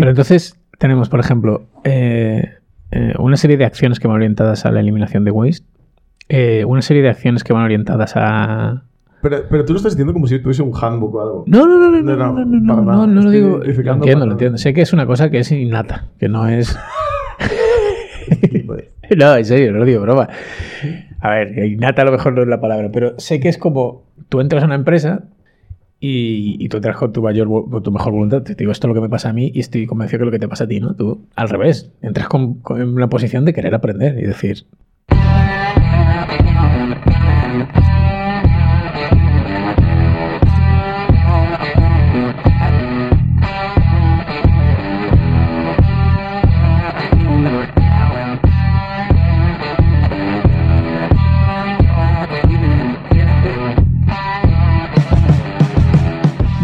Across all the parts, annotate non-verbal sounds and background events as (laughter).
Pero entonces tenemos, por ejemplo, eh, eh, una serie de acciones que van orientadas a la eliminación de waste, eh, una serie de acciones que van orientadas a... Pero, pero tú lo estás diciendo como si tuviese un handbook o algo. No, no, no, no, No, no, no, no, no, no, no, lo digo. Lo entiendo, para lo entiendo. Sé que es una cosa que es innata, que no es... (laughs) No, en serio, no lo digo broma. A ver, innata a lo mejor no es la palabra, pero sé que es como tú entras a una empresa y, y tú con tu, mayor, tu mejor voluntad. Te digo, esto es lo que me pasa a mí y estoy convencido que es lo que te pasa a ti, ¿no? Tú, al revés, entras con, con una posición de querer aprender y decir,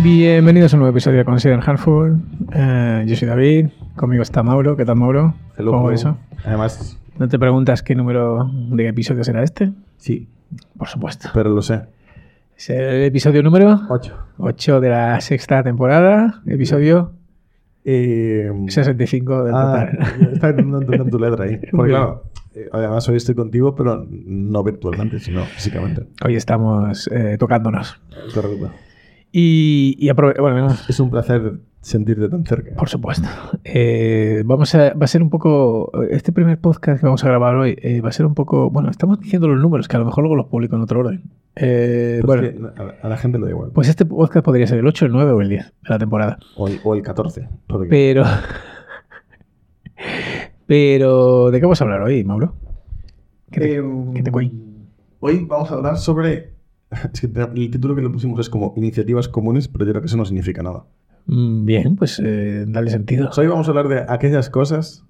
Bienvenidos a un nuevo episodio de Consider Harmful. Eh, yo soy David, conmigo está Mauro. ¿Qué tal, Mauro? Hello, ¿Cómo eso? Además, ¿No te preguntas qué número de episodio será este? sí, Por supuesto. pero lo sé. Es el episodio número 8. 8 de la sexta temporada, episodio Eh, 65 del ah, total. está entender tu letra ahí. (laughs) Porque claro, eh, además hoy estoy contigo, pero no virtualmente, sino físicamente. Hoy estamos eh, tocándonos. Correcto. Y, y bueno, no, Es un placer sentirte tan cerca. por supuesto. Eh, vamos a, va a ser un poco. Este primer podcast que vamos a grabar hoy eh, va a ser un poco. Bueno, estamos diciendo los números, que a lo mejor luego los publico en otro orden. Eh, bueno, es que a, la gente le da igual. pues este podcast podría ser el 8, el 9 o el 10 de la temporada. O el, o el 14. porque- Pero. (laughs) Pero. ¿De qué vamos a hablar hoy, Mauro? ¿Qué te, qué te? Hoy vamos a hablar sobre. (laughs) Es que el título que le pusimos es como iniciativas comunes, pero yo creo que eso no significa nada. Mm, Bien, pues eh, dale sentido. Hoy vamos a hablar de aquellas cosas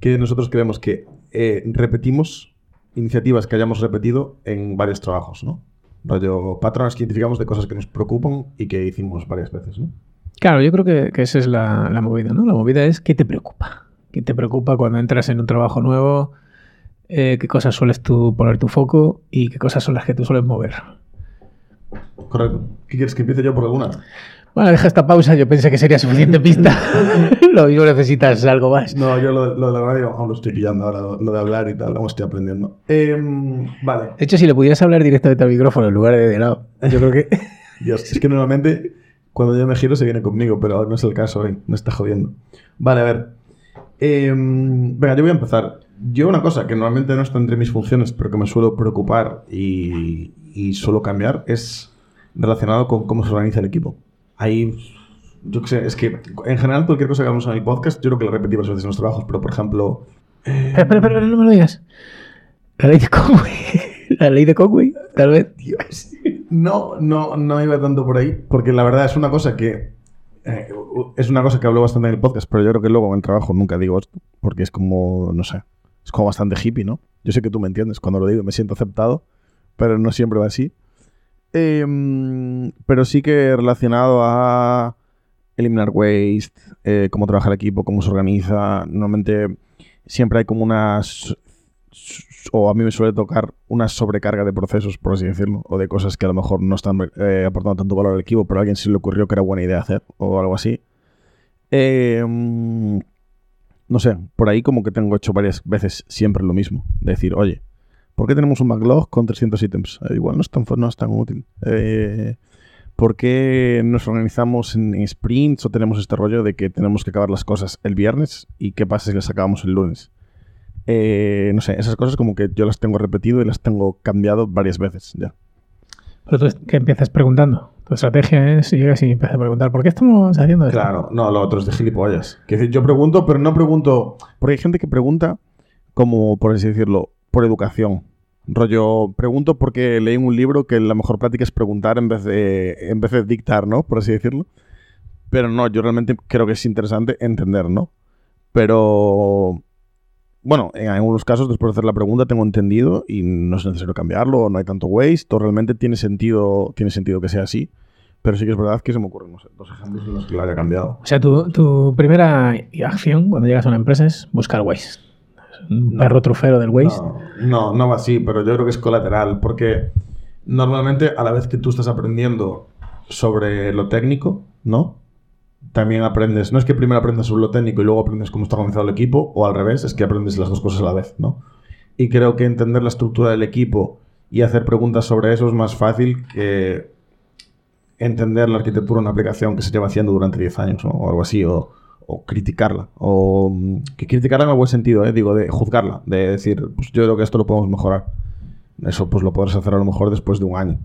que nosotros creemos que eh, repetimos, iniciativas que hayamos repetido en varios trabajos, ¿no? Rollo patrones que identificamos de cosas que nos preocupan y que hicimos varias veces, ¿no? Claro, yo creo que, que esa es la, la movida, ¿no? La movida es qué te preocupa. ¿Qué te preocupa cuando entras en un trabajo nuevo? Eh, ¿Qué cosas sueles tú poner tu foco? ¿Y qué cosas son las que tú sueles mover? Correcto. ¿Qué quieres que empiece yo por alguna? Bueno, deja esta pausa. Yo pensé que sería suficiente pista. (laughs) lo mismo necesitas algo más. No, yo lo, lo de la radio aún lo estoy pillando ahora, lo, lo de hablar y tal, aún estoy aprendiendo. Em, vale. De hecho, si le pudieras hablar directamente al micrófono en lugar de de lado, yo creo que... (laughs) Dios, es que normalmente cuando yo me giro se viene conmigo, pero ahora no es el caso hoy, me está jodiendo. Vale, a ver. Em, venga, yo voy a empezar. Yo una cosa que normalmente no está entre mis funciones, pero que me suelo preocupar y, y suelo cambiar, es relacionado con cómo se organiza el equipo. Ahí, yo qué sé, es que en general cualquier cosa que hagamos en el podcast, yo creo que lo repetí varias veces en los trabajos, pero por ejemplo... Espera, espera, espera, no me lo digas. La ley de Conway. (laughs) La ley de Conway, tal vez. Dios. No, no, no iba tanto por ahí, porque la verdad es una cosa que eh, es una cosa que hablo bastante en el podcast, pero yo creo que luego en el trabajo nunca digo esto, porque es como, no sé, es como bastante hippie, ¿no? Yo sé que tú me entiendes cuando lo digo, me siento aceptado, pero no siempre va así. Em, pero sí que relacionado a eliminar waste, eh, cómo trabaja el equipo, cómo se organiza. Normalmente siempre hay como unas o a mí me suele tocar una sobrecarga de procesos, por así decirlo, o de cosas que a lo mejor no están eh, aportando tanto valor al equipo, pero a alguien se le ocurrió que era buena idea hacer, o algo así. Mm, no sé, por ahí como que tengo hecho varias veces siempre lo mismo. Decir, oye, ¿por qué tenemos un backlog con 300 ítems? Eh, igual no es tan, no es tan útil. Eh, ¿Por qué nos organizamos en, en sprints o tenemos este rollo de que tenemos que acabar las cosas el viernes y qué pasa si las acabamos el lunes? Eh, no sé, esas cosas como que yo las tengo repetido y las tengo cambiado varias veces ya. Pero tú, ¿qué empiezas preguntando? Tu estrategia es, llegas y empiezas a preguntar, ¿por qué estamos haciendo esto? Claro, no, lo otro es de gilipollas. Que decir, yo pregunto, pero no pregunto. Porque hay gente que pregunta como, por así decirlo, por educación. Rollo, pregunto porque leí un libro que la mejor práctica es preguntar en vez de, en vez de dictar, ¿no? Por así decirlo. Pero no, yo realmente creo que es interesante entender, ¿no? Pero bueno, en algunos casos, después de hacer la pregunta, tengo entendido y no es necesario cambiarlo, no hay tanto waste, o realmente tiene sentido, tiene sentido que sea así. Pero sí que es verdad que se me ocurren no sé, dos ejemplos en los que lo haya cambiado. O sea, tu, tu primera acción cuando llegas a una empresa es buscar waste. Un perro trufero del waste. No, no, no va así, pero yo creo que es colateral, porque normalmente a la vez que tú estás aprendiendo sobre lo técnico, ¿no? también aprendes, no es que primero aprendas sobre lo técnico y luego aprendes cómo está organizado el equipo, o al revés, es que aprendes las dos cosas a la vez, ¿no? Y creo que entender la estructura del equipo y hacer preguntas sobre eso es más fácil que entender la arquitectura de una aplicación que se lleva haciendo durante 10 años ¿no? o algo así, o, o criticarla. O mm, que criticarla en el buen sentido, ¿eh? digo, de juzgarla, de decir, pues yo creo que esto lo podemos mejorar. Eso pues lo podrás hacer a lo mejor después de un año.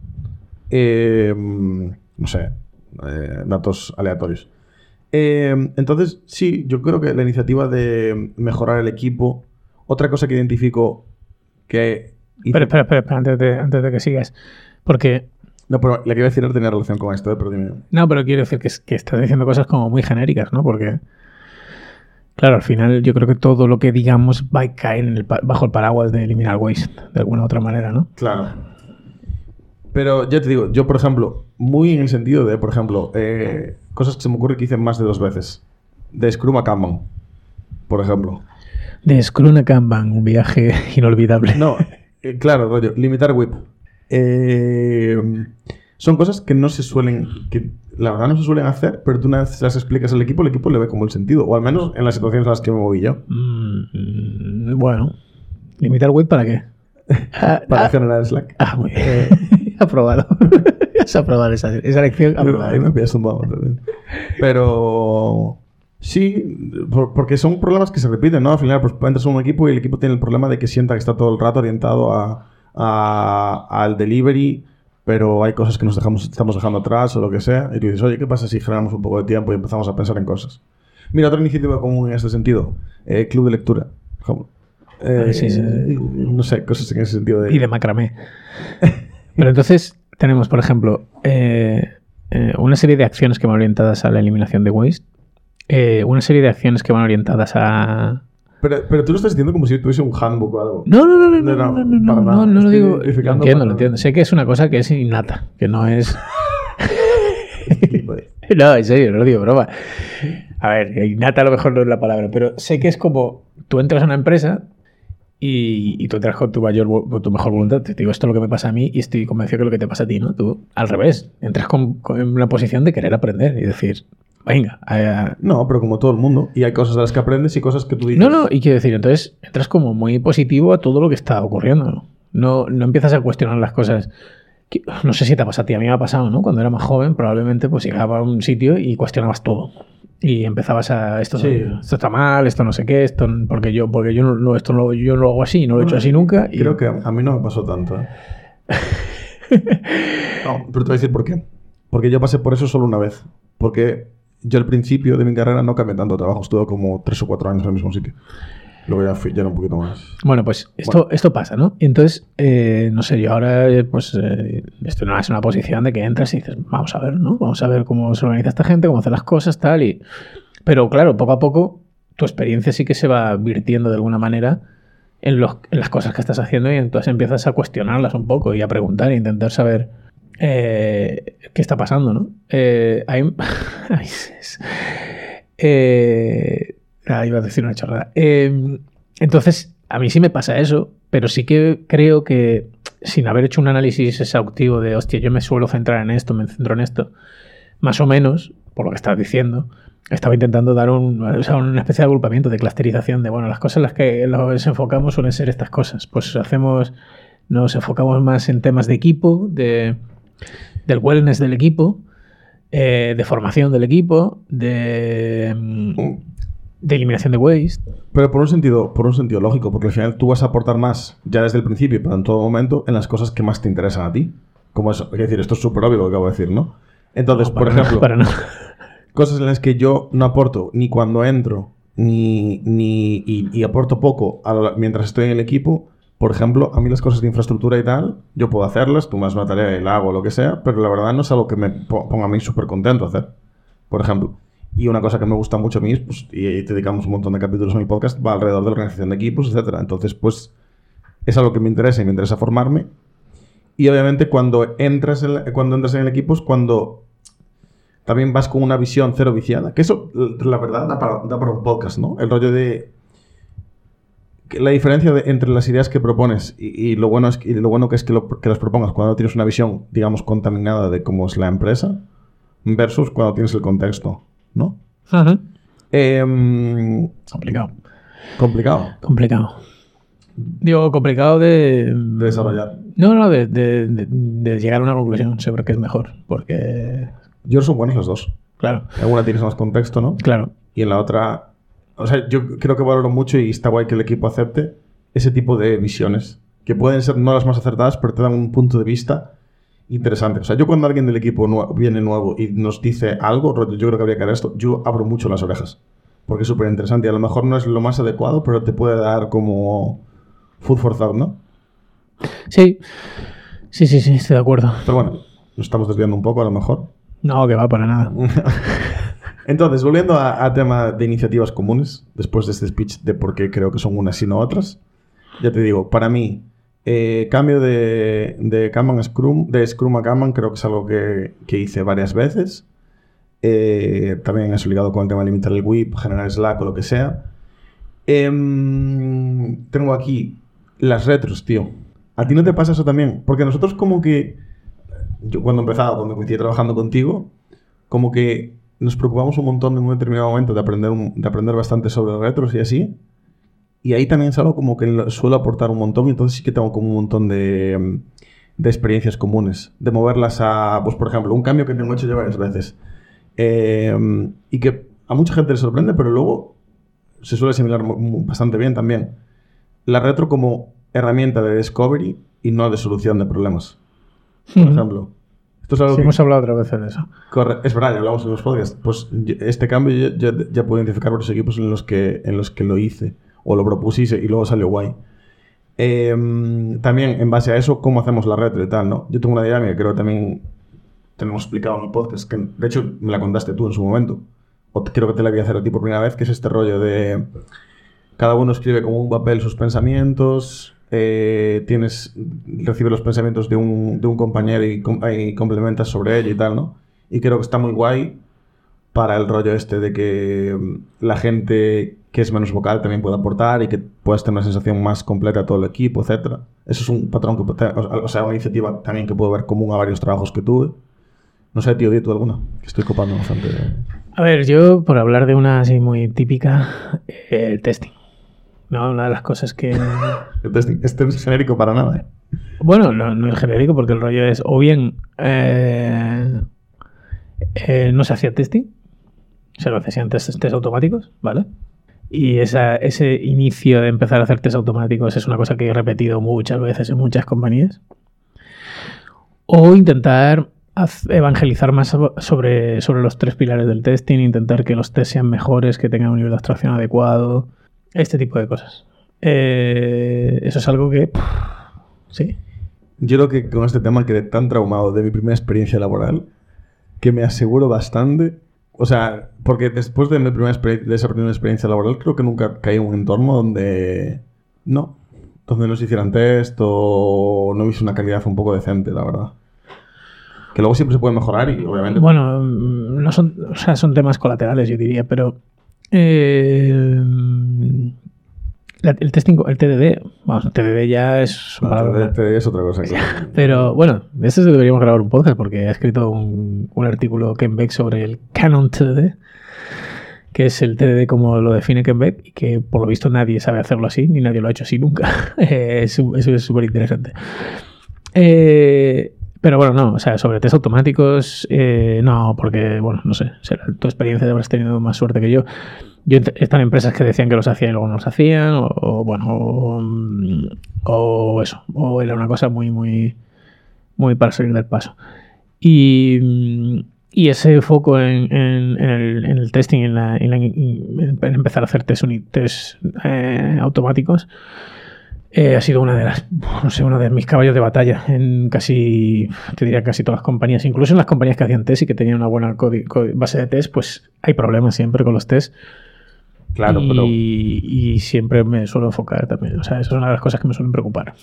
Mm, no sé, eh, datos aleatorios. Eh, entonces, sí, yo creo que la iniciativa de mejorar el equipo, otra cosa que identifico que... Espera, espera, espera, espera, antes, de, antes de que sigas. Porque No, pero la que iba a decir no tenía relación con esto, ¿eh? pero dime. No, pero quiero decir que, que estás diciendo cosas como muy genéricas, ¿no? Porque, claro, al final yo creo que todo lo que digamos va a caer en el pa- bajo el paraguas de eliminar waste, de alguna u otra manera, ¿no? Claro. Pero ya te digo, yo, por ejemplo, muy en el sentido de, por ejemplo, eh, cosas que se me ocurre que hice más de dos veces. De Scrum a Kanban, por ejemplo. De Scrum a Kanban, un viaje (laughs) inolvidable. No, eh, claro, rollo, limitar whip. Eh, son cosas que no se suelen, que la verdad no se suelen hacer, pero tú una vez las explicas al equipo, el equipo le ve como el sentido, o al menos en las situaciones en las que me moví yo. Mm, bueno, ¿limitar web para qué? (laughs) Ah, Para ah, generar Slack. ah, muy bien. (laughs) aprobado. (laughs) Has aprobado esa, esa lección. aprobada. Ahí me pillas poco también. Pero sí, por- porque son problemas que se repiten, ¿no? Al final, pues entras en un equipo y el equipo tiene el problema de que sienta que está todo el rato orientado a, a- al delivery, pero hay cosas que nos dejamos, estamos dejando atrás o lo que sea. Y tú dices, oye, ¿qué pasa si generamos un poco de tiempo y empezamos a pensar en cosas? Mira, otra iniciativa común en este sentido, eh, club de lectura. Eh, Ah, sí, sí, sí. No sé, cosas en ese sentido de... y de macramé. Pero entonces tenemos, por ejemplo, eh, eh, una serie de acciones que van orientadas a la eliminación de waste, eh, una serie de acciones que van orientadas a... Pero, pero tú lo estás diciendo como si tuviese un handbook o algo. No, no, no, no, no, No, no, no, no, no, lo digo. Lo entiendo, lo entiendo. Sé que es una cosa que es innata, que no es... (laughs) No, en serio, no lo digo broma. A ver, innata a lo mejor no es la palabra, pero sé que es como tú entras a una empresa y, y tú entras con tu mayor con tu mejor voluntad. Te digo, esto es lo que me pasa a mí y estoy convencido que es lo que te pasa a ti, ¿no? Tú, al revés, entras con, con una posición de querer aprender y decir, venga, No, pero como todo el mundo. Y hay cosas de las que aprendes y cosas que tú dices. no, no, y quiero decir, entonces entras como muy positivo a todo lo que está ocurriendo. No, no empiezas a cuestionar las cosas. Que- No sé si te pasa a ti, a mí me ha pasado, ¿no? Cuando era más joven, probablemente pues llegaba a un sitio y cuestionabas todo. Y empezabas a esto, Sí. esto está mal, esto no sé qué, esto porque yo, porque yo no, esto no, yo no lo hago así, no lo he hecho así nunca. y- Creo que a a mí no me pasó tanto. ¿eh? (laughs) no, pero te voy a decir por qué. Porque yo pasé por eso solo una vez. Porque yo al principio de mi carrera no cambié tanto de trabajo. Estuve como tres o cuatro años en el mismo sitio. Luego ya fui, ya era un poquito más. Bueno, pues esto, esto pasa, ¿no? Entonces, eh, no sé, yo ahora, eh, pues, eh, estoy en una posición de que entras y dices, vamos a ver, ¿no? Vamos a ver cómo se organiza esta gente, cómo hace las cosas, tal, y... Pero claro, poco a poco, tu experiencia sí que se va virtiendo de alguna manera en, los- en las cosas que estás haciendo y entonces empiezas a cuestionarlas un poco y a preguntar e intentar saber eh, qué está pasando, ¿no? Eh, hay- (laughs) eh, ah, iba a decir una chorrada. Eh, entonces, a mí sí me pasa eso, pero sí que creo que sin haber hecho un análisis exhaustivo de, hostia, yo me suelo centrar en esto, me centro en esto, más o menos, por lo que estás diciendo, estaba intentando dar un, o sea, una especie de agrupamiento, de clusterización, de, bueno, las cosas en las que nos enfocamos suelen ser estas cosas. Pues hacemos, nos enfocamos más en temas de equipo, de, del wellness del equipo, eh, de formación del equipo, de, mm, de eliminación de waste. Pero por un sentido, por un sentido lógico, porque al final tú vas a aportar más ya desde el principio, pero en todo momento, en las cosas que más te interesan a ti. Como eso. Es decir, esto es súper obvio lo que acabo de decir, ¿no? Entonces, No, por ejemplo, para nada. cosas en las que yo no aporto ni cuando entro, ni, ni y, y aporto poco la- mientras estoy en el equipo. Por ejemplo, a mí las cosas de infraestructura y tal, yo puedo hacerlas, tú me das una tarea y la hago, lo que sea, pero la verdad no es algo que me po- ponga a mí súper contento hacer. Por ejemplo. Y una cosa que me gusta mucho a mí, pues, y, y dedicamos un montón de capítulos en el podcast, va alrededor de la organización de equipos, etcétera. Entonces, pues, es algo que me interesa y me interesa formarme. Y obviamente cuando entras en, cuando entras en el equipo es cuando también vas con una visión cero viciada. Que eso, la verdad, da para, da para un podcast, ¿no? El rollo de... la diferencia de- entre las ideas que propones y, y lo bueno es que, y lo bueno que es que, lo- que las propongas cuando tienes una visión, digamos, contaminada de cómo es la empresa, versus cuando tienes el contexto ¿no? Ajá. Em, Complicado. complicado Complicado. Digo, complicado de... de desarrollar. No, no, de, de- de- de llegar a una conclusión sobre qué es mejor. Porque, Yo son buenos los dos. claro, En una tienes más contexto, ¿no? claro. Y en la otra... O sea, yo creo que valoro mucho y está guay que el equipo acepte ese tipo de visiones. Que pueden ser no las más acertadas, pero te dan un punto de vista interesante. O sea, yo cuando alguien del equipo viene nuevo y nos dice algo, yo creo que habría que hacer esto, yo abro mucho las orejas. Porque es súper interesante y a lo mejor no es lo más adecuado, pero te puede dar como food for thought, ¿no? Sí, sí, sí, sí, estoy de acuerdo. Pero bueno, nos estamos desviando un poco a lo mejor. No, que va para nada. (laughs) Entonces, volviendo a, a tema de iniciativas comunes, después de este speech de por qué creo que son unas y no otras, ya te digo, para mí, eh, cambio de, de Kanban a Scrum, de Scrum a Kanban, creo que es algo que, que hice varias veces. Eh, también es ligado con el tema de limitar el WIP, generar Slack o lo que sea. Em, tengo aquí las retros, tío. ¿A ti no te pasa eso también? Porque nosotros como que, yo cuando empezaba, cuando coincidí trabajando contigo, como que nos preocupamos un montón en un determinado momento de aprender, un- de aprender bastante sobre retros y así. Y ahí también es algo como que lo- suelo aportar un montón y entonces sí que tengo como un montón de, de experiencias comunes. De moverlas a, pues por ejemplo, un cambio que tengo hecho ya varias veces. Eh, y que a mucha gente le sorprende, pero luego se suele asimilar bastante bien también. La retro como herramienta de discovery y no de solución de problemas. Por ejemplo. Esto es algo Sí, que... hemos hablado otras veces de eso. Corre- es verdad, ya hablamos en los podcasts. Pues este cambio yo, yo ya puedo identificar varios equipos en los que, en los que lo hice o lo propuse y, luego salió guay. Em, también, en base a eso, cómo hacemos la red y tal, ¿no? Yo tengo una dinámica que creo que también tenemos explicado en el podcast, que de hecho me la contaste tú en su momento, o creo que te la voy a hacer a ti por primera vez, que es este rollo de cada uno escribe como un papel sus pensamientos, eh, tienes, recibe los pensamientos de un, de un compañero y, y complementas sobre ello y tal, ¿no? Y creo que está muy guay para el rollo este de que mm, la gente que es menos vocal también pueda aportar y que puedas tener una sensación más completa a todo el equipo, etcétera. Eso es un patrón que, o sea, una iniciativa también que puedo ver común a varios trabajos que tuve. No sé, tío, di tú alguna, que estoy copando bastante. A ver, yo, por hablar de una así muy típica, eh, el testing. ¿No? Una de las cosas que... (laughs) Este, este no es genérico para nada, ¿eh? Bueno, no, no es genérico porque el rollo es o bien eh, eh, no se hacía testing, se lo hacían test, test automáticos, ¿vale? Y esa- ese inicio de empezar a hacer test automáticos es una cosa que he repetido muchas veces en muchas compañías. O intentar evangelizar más so- sobre, sobre los tres pilares del testing, intentar que los tests sean mejores, que tengan un nivel de abstracción adecuado, este tipo de cosas. Eh, eso es algo que... pff, sí, Yo creo que con este tema quedé tan traumado de mi primera experiencia laboral que me aseguro bastante. O sea, porque después de, mi primera de esa primera experiencia laboral, creo que nunca caí en un entorno donde. No. Donde nos hicieran test o no hubiese una calidad un poco decente, la verdad. Que luego siempre se puede mejorar y obviamente. Bueno, mm, no son, o sea, son temas colaterales, yo diría, pero eh, el testing, el TDD, vamos, el TDD ya es no, te- te- es otra cosa. claro. (laughs) pero bueno, de este deberíamos grabar un podcast porque ha escrito un, un artículo Ken Beck sobre el Canon TDD, que es el TDD como lo define Ken Beck y que por lo visto nadie sabe hacerlo así, ni nadie lo ha hecho así nunca. (laughs) Eso eso es súper interesante. Eh, pero bueno, no, o sea, sobre test automáticos, eh, no, porque, bueno, no sé, será tu experiencia de haber tenido más suerte que yo. Yo están empresas que decían que los hacían y luego no los hacían, o, o, bueno, o, mm, o eso, o era una cosa muy, muy, muy para salir del paso. Y, mm, y ese foco en, en- en el, en el testing, en, la, la- empezar a hacer test, test, eh, automáticos, eh, ha sido una de las, no sé, uno de mis caballos de batalla en casi, te diría casi todas las compañías, incluso en las compañías que hacían test y que tenían una buena base de test, pues hay problemas siempre con los test. Claro, y, pero. y siempre me suelo enfocar también. O sea, esa es una de las cosas que me suelen preocupar.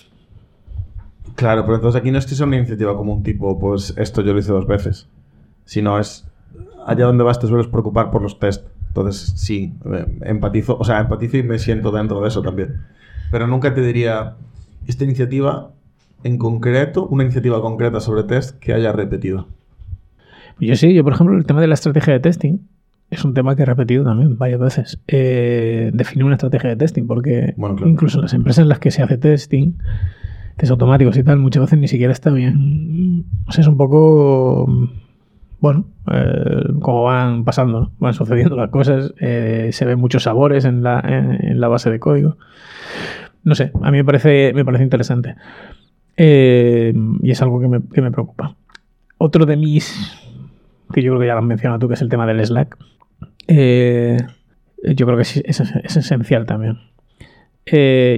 Claro, pero entonces aquí no es que sea una iniciativa como un tipo, pues esto yo lo hice dos veces. Sino es allá donde vas te sueles preocupar por los test. Entonces, sí, eh, empatizo, o sea, empatizo y me siento dentro de eso también. Pero nunca te diría esta iniciativa en concreto, una iniciativa concreta sobre test que haya repetido. Yo sí, yo por ejemplo, el tema de la estrategia de testing, es un tema que he repetido también varias veces. Eh, definir una estrategia de testing, porque Bueno, claro. incluso en las empresas en las que se hace testing, test automáticos y tal, muchas veces ni siquiera está bien. O sea, es un poco. Bueno, eh, como van pasando, van sucediendo las cosas, eh, se ven muchos sabores en la, en, la base de código. No sé, a mí me parece, me parece interesante. Eh, y es algo que me, que me preocupa. Otro de mis, que yo creo que ya lo has mencionado tú, que es el tema del Slack. Eh, yo creo que es, es- es esencial también.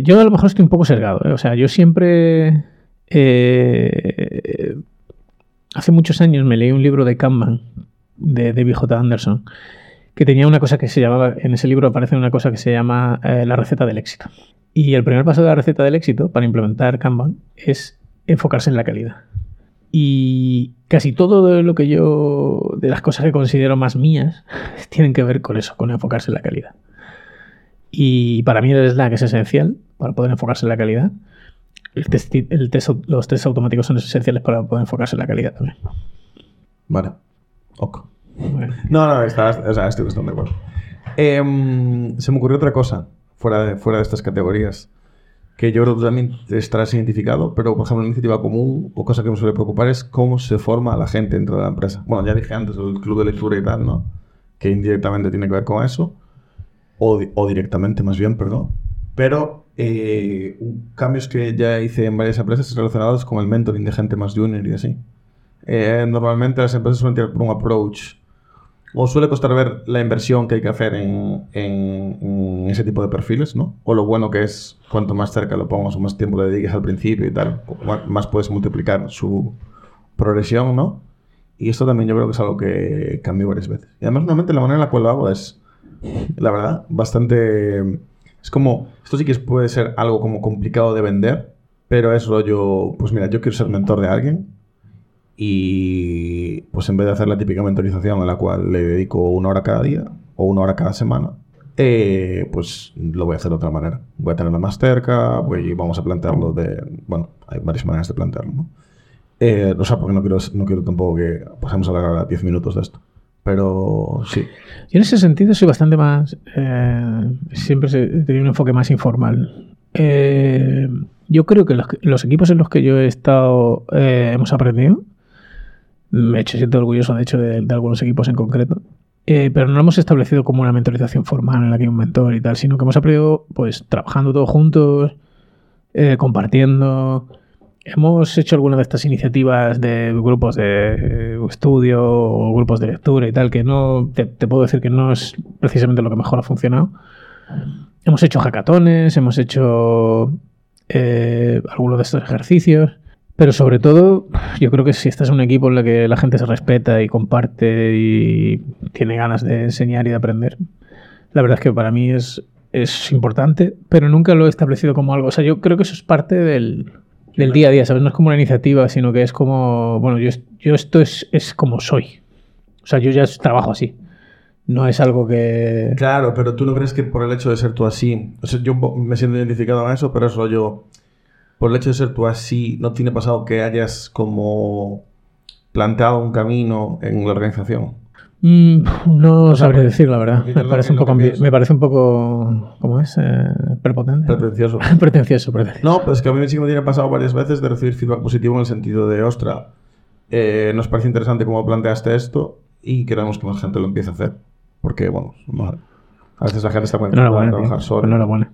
Yo a lo mejor estoy un poco sesgado. O sea, yo siempre. Hace muchos años me leí un libro de Kanban de David J. Anderson que tenía una cosa que se llamaba. En ese libro aparece una cosa que se llama eh, la receta del éxito. Y el primer paso de la receta del éxito para implementar Kanban es enfocarse en la calidad. Y casi todo lo que yo, de las cosas que considero más mías, (laughs) tienen que ver con eso, con enfocarse en la calidad. Y para mí el Slack es esencial para poder enfocarse en la calidad. El test- el test los tests automáticos son esenciales para poder enfocarse en la calidad también. Vale. Ok. Bueno. No, no, estás, o sea, estoy bastante de acuerdo. Em, se me ocurrió otra cosa fuera de, fuera de estas categorías que yo creo que también estarás identificado, pero por ejemplo, una iniciativa común o cosa que me suele preocupar es cómo se forma la gente dentro de la empresa. Bueno, ya dije antes el club de lectura y tal, ¿no? Que indirectamente tiene que ver con eso, o, di- o directamente más bien, perdón. Pero eh, cambios que ya hice en varias empresas relacionados con el mentoring de gente más junior y así. Eh, normalmente las empresas suelen tirar por un approach o suele costar ver la inversión que hay que hacer en, en- en ese tipo de perfiles, ¿no? O lo bueno que es cuanto más cerca lo pongas o más tiempo le dediques al principio y tal, más puedes multiplicar su progresión, ¿no? Y esto también yo creo que es algo que cambió varias veces. Y además, normalmente la manera en la cual lo hago es, la verdad, bastante... Es como, esto sí que puede ser algo como complicado de vender, pero es rollo, pues mira, yo quiero ser mentor de alguien y pues en vez de hacer la típica mentorización en la cual le dedico una hora cada día o una hora cada semana, eh, pues lo voy a hacer de otra manera. Voy a tenerlo más cerca, voy, vamos a plantearlo de... Bueno, hay varias maneras de plantearlo, ¿no? Eh, o sea, porque no quiero, no quiero tampoco que pasemos a ahora 10 minutos de esto. Pero sí. Yo en ese sentido soy bastante más. eh, siempre he tenido un enfoque más informal. Eh, yo creo que los, equipos en los que yo he estado eh, hemos aprendido. Me he hecho siento orgulloso, de hecho, de, algunos equipos en concreto. Pero no hemos establecido como una mentorización formal en la que hay un mentor y tal, sino que hemos aprendido pues trabajando todos juntos, compartiendo. Hemos hecho algunas de estas iniciativas de grupos de eh, estudio o grupos de lectura y tal, que no te, te puedo decir que no es precisamente lo que mejor ha funcionado. Hemos hecho hackatones, hemos hecho eh, algunos de estos ejercicios, pero sobre todo yo creo que si estás en un equipo en el que la gente se respeta y comparte y tiene ganas de enseñar y de aprender, la verdad es que para mí es, es importante, pero nunca lo he establecido como algo. O sea, yo creo que eso es parte del, del día a día, ¿sabes? No es como una iniciativa, sino que es como, bueno, yo, yo esto es, es como soy. O sea, yo ya trabajo así. No es algo que... Claro, pero tú no crees que por el hecho de ser tú así, o sea, yo me siento identificado en eso, pero es rollo, por el hecho de ser tú así, ¿no tiene pasado que hayas como planteado un camino en la organización? Mm, no porque- decir, la verdad. Me parece, un poco me parece un poco... ¿Cómo es? Eh, prepotente. Pretencioso. (laughs) pretencioso, pretencioso. No, pero es que a mí sí me tiene pasado varias veces de recibir feedback positivo en el sentido de, ostra, eh, nos parece interesante cómo planteaste esto y queremos que más gente lo empiece a hacer. Porque, bueno, no- a veces la gente está muy Enhorabuena, acostumbrada a tío. trabajar sola. Enhorabuena.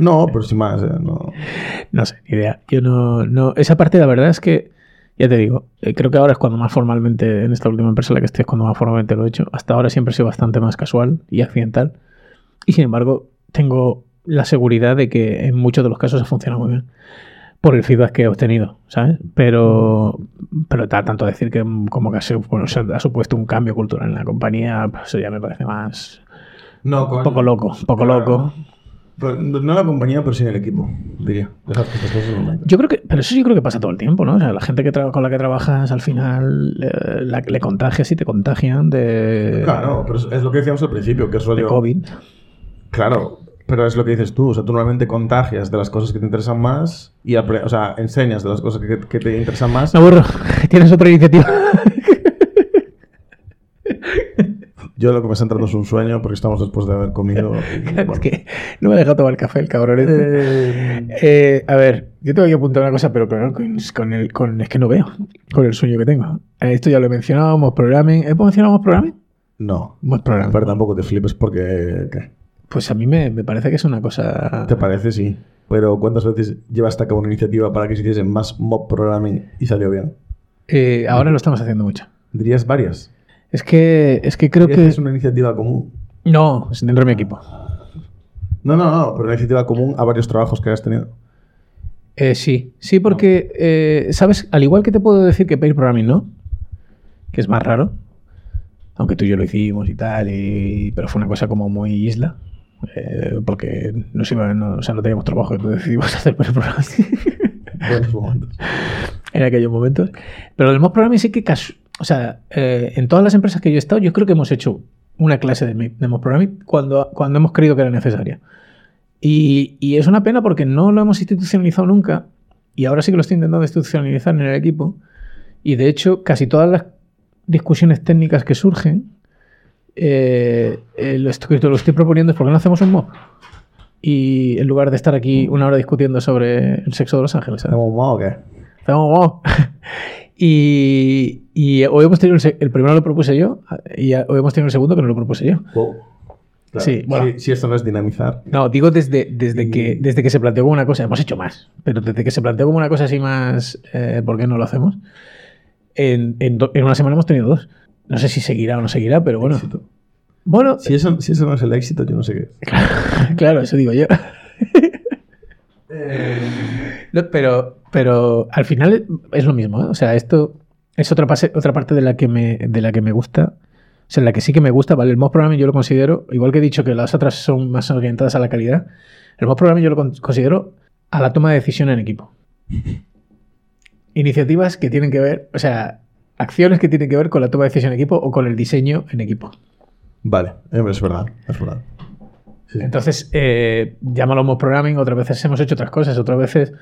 No, pero sin más, eh, no. (laughs) No sé, ni idea. Yo no, no. Esa parte, la verdad es que, ya te digo, eh, creo que ahora es cuando más formalmente, en esta última empresa en la que estoy, es cuando más formalmente lo he hecho. Hasta ahora siempre he sido bastante más casual y accidental. Y sin embargo, tengo la seguridad de que en muchos de los casos ha funcionado muy bien. Por el feedback que he obtenido, ¿sabes? Pero, pero ta- tanto decir que mm, como que ha, sido- bueno, se ha supuesto un cambio cultural en la compañía, pues eso ya me parece más. No, poco loco, poco Claro. loco. No no la compañía, pero sí el equipo, diría. Dejad que estas cosas no Yo creo que, pero eso yo creo que pasa todo el tiempo, ¿no? O sea, la gente que con la que trabajas al final eh, la- le contagias y te contagian de, Claro, pero es, lo que decíamos al principio, que es de rollo... COVID. Claro, pero es lo que dices tú. O sea, tú normalmente contagias de las cosas que te interesan más y o sea, enseñas de las cosas que, que te interesan más. Me aburro. (laughs) Tienes otra iniciativa. Yo lo que me está entrando es un sueño porque estamos después de haber comido. (laughs) y, bueno. Es que no me ha dejado tomar café el cabrón. este. Eh, Eh, a ver, yo tengo que apuntar una cosa, pero claro, con, con el, con, es que no veo, con el sueño que tengo. Eh, Esto ya lo he mencionado, Moz Programming. ¿Hemos mencionado Programming? no. Moz Programming. Pero tampoco te flipes porque. ¿qué? Pues a mí me, me parece que es una cosa... ¿Te parece? Sí. Pero ¿cuántas veces llevaste a cabo una iniciativa para que se hiciese más mob programming y salió bien? Eh, ahora lo estamos haciendo mucho. ¿Dirías varias? Es que, es que creo ¿Dirías que... es una iniciativa común? No, es dentro de mi equipo. No, no, no, pero una iniciativa común a varios trabajos que hayas tenido. Eh, sí, sí, porque, eh, ¿sabes? Al igual que te puedo decir que Pair Programming no, que es más raro, aunque tú y yo lo hicimos y tal, y- pero fue una cosa como muy isla, eh, porque no, no, o sea, no teníamos trabajo, entonces decidimos (laughs) hacer Pair Programming en aquellos momentos. Pero el Mob Programming sí que, o sea, eh, en todas las empresas que yo he estado, yo creo que hemos hecho una clase de, de Mob Programming cuando, cuando hemos creído que era necesaria. Y, y es una pena porque no lo hemos institucionalizado nunca y ahora sí que lo estoy intentando institucionalizar en el equipo. Y de hecho, casi todas las discusiones técnicas que surgen, eh, eh, lo, estoy, lo estoy proponiendo es porque no hacemos un mob. Y en lugar de estar aquí una hora discutiendo sobre el sexo de los ángeles. ¿Hacemos más o qué? Estamos guau. Y, y hoy hemos tenido el, el primero lo propuse yo y hoy hemos tenido el segundo que no lo propuse yo. Wow. Claro. Sí, bueno. si, si esto no es dinamizar. No, digo desde, desde, Y- que, desde que se planteó como una cosa, hemos hecho más, pero desde que se planteó como una cosa así más, eh, ¿por qué no lo hacemos? En, en do- en una semana hemos tenido dos. No sé si seguirá o no seguirá, pero bueno. Éxito. Bueno, Si eso, si eso no es el éxito, yo no sé qué. es. (laughs) claro, eso digo yo. No, pero, pero al final es lo mismo, ¿eh? O sea, esto es otra, pase- otra parte de la, que me, de la que me gusta. O sea, la que sí que me gusta, ¿vale? El mod programming yo lo considero, igual que he dicho que las otras son más orientadas a la calidad, el mod programming yo lo con- considero a la toma de decisión en equipo. (laughs) Iniciativas que tienen que ver, o sea, acciones que tienen que ver con la toma de decisión en equipo o con el diseño en equipo. Vale, eh, es verdad, es verdad. Entonces, eh, llámalo mod programming, otras veces hemos hecho otras cosas, otras veces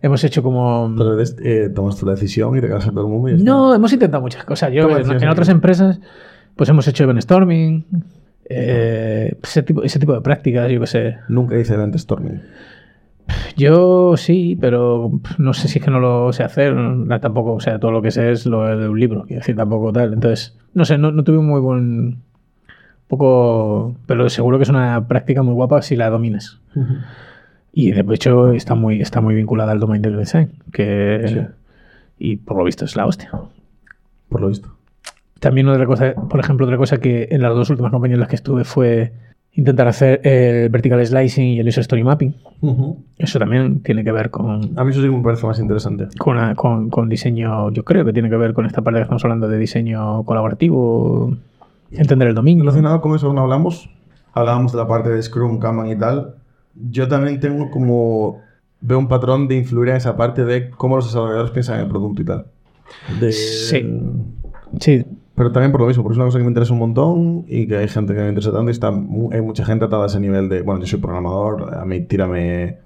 hemos hecho como... Otras veces eh, tomas la decisión y te quedas en todo el mundo y. No, hemos intentado muchas cosas. Yo en, otras empresas, pues hemos hecho brainstorming, eh, ese, tipo, ese tipo de prácticas, yo qué sé. Nunca hice event storming. Yo sí, pero no sé si es que no lo sé hacer, tampoco, o sea, todo lo que sé es lo de un libro, quiero decir, tampoco tal. Entonces, no sé, no, no tuve un muy buen... poco... Pero seguro que es una práctica muy guapa si la dominas. Y de hecho está muy, está muy vinculada al domain del design, que... Sí. Y por lo visto es la hostia. Por lo visto. También otra cosa, por ejemplo, otra cosa que en las dos últimas compañías en las que estuve fue intentar hacer el vertical slicing y el user story mapping. Eso también tiene que ver con, A mí eso sí me parece más interesante. con, con- con diseño, yo creo que tiene que ver con esta parte que estamos hablando de diseño colaborativo, entender el dominio. Relacionado con eso, no hablamos. Hablábamos de la parte de Scrum, Kanban y tal. Yo también tengo como. Veo un patrón de influir en esa parte de cómo los desarrolladores piensan en el producto y tal. De- Sí. Sí, Pero también por lo mismo, porque es una cosa que me interesa un montón y que hay gente que me interesa tanto y está, hay mucha gente atada a ese nivel de, bueno, yo soy programador, a mí tírame...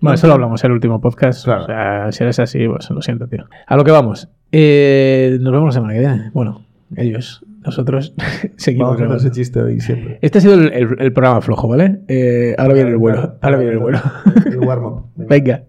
Bueno, eso lo hablamos en el último podcast. Claro. O sea, si eres así, pues lo siento, tío. A lo que vamos. Eh, nos vemos la semana que viene. Bueno, ellos, nosotros (laughs) seguimos. Vamos a ese chiste hoy siempre. Este ha sido el, el- el programa flojo, ¿vale? Eh, ahora viene el bueno. Ahora viene el bueno. El warm-up. (laughs) Venga.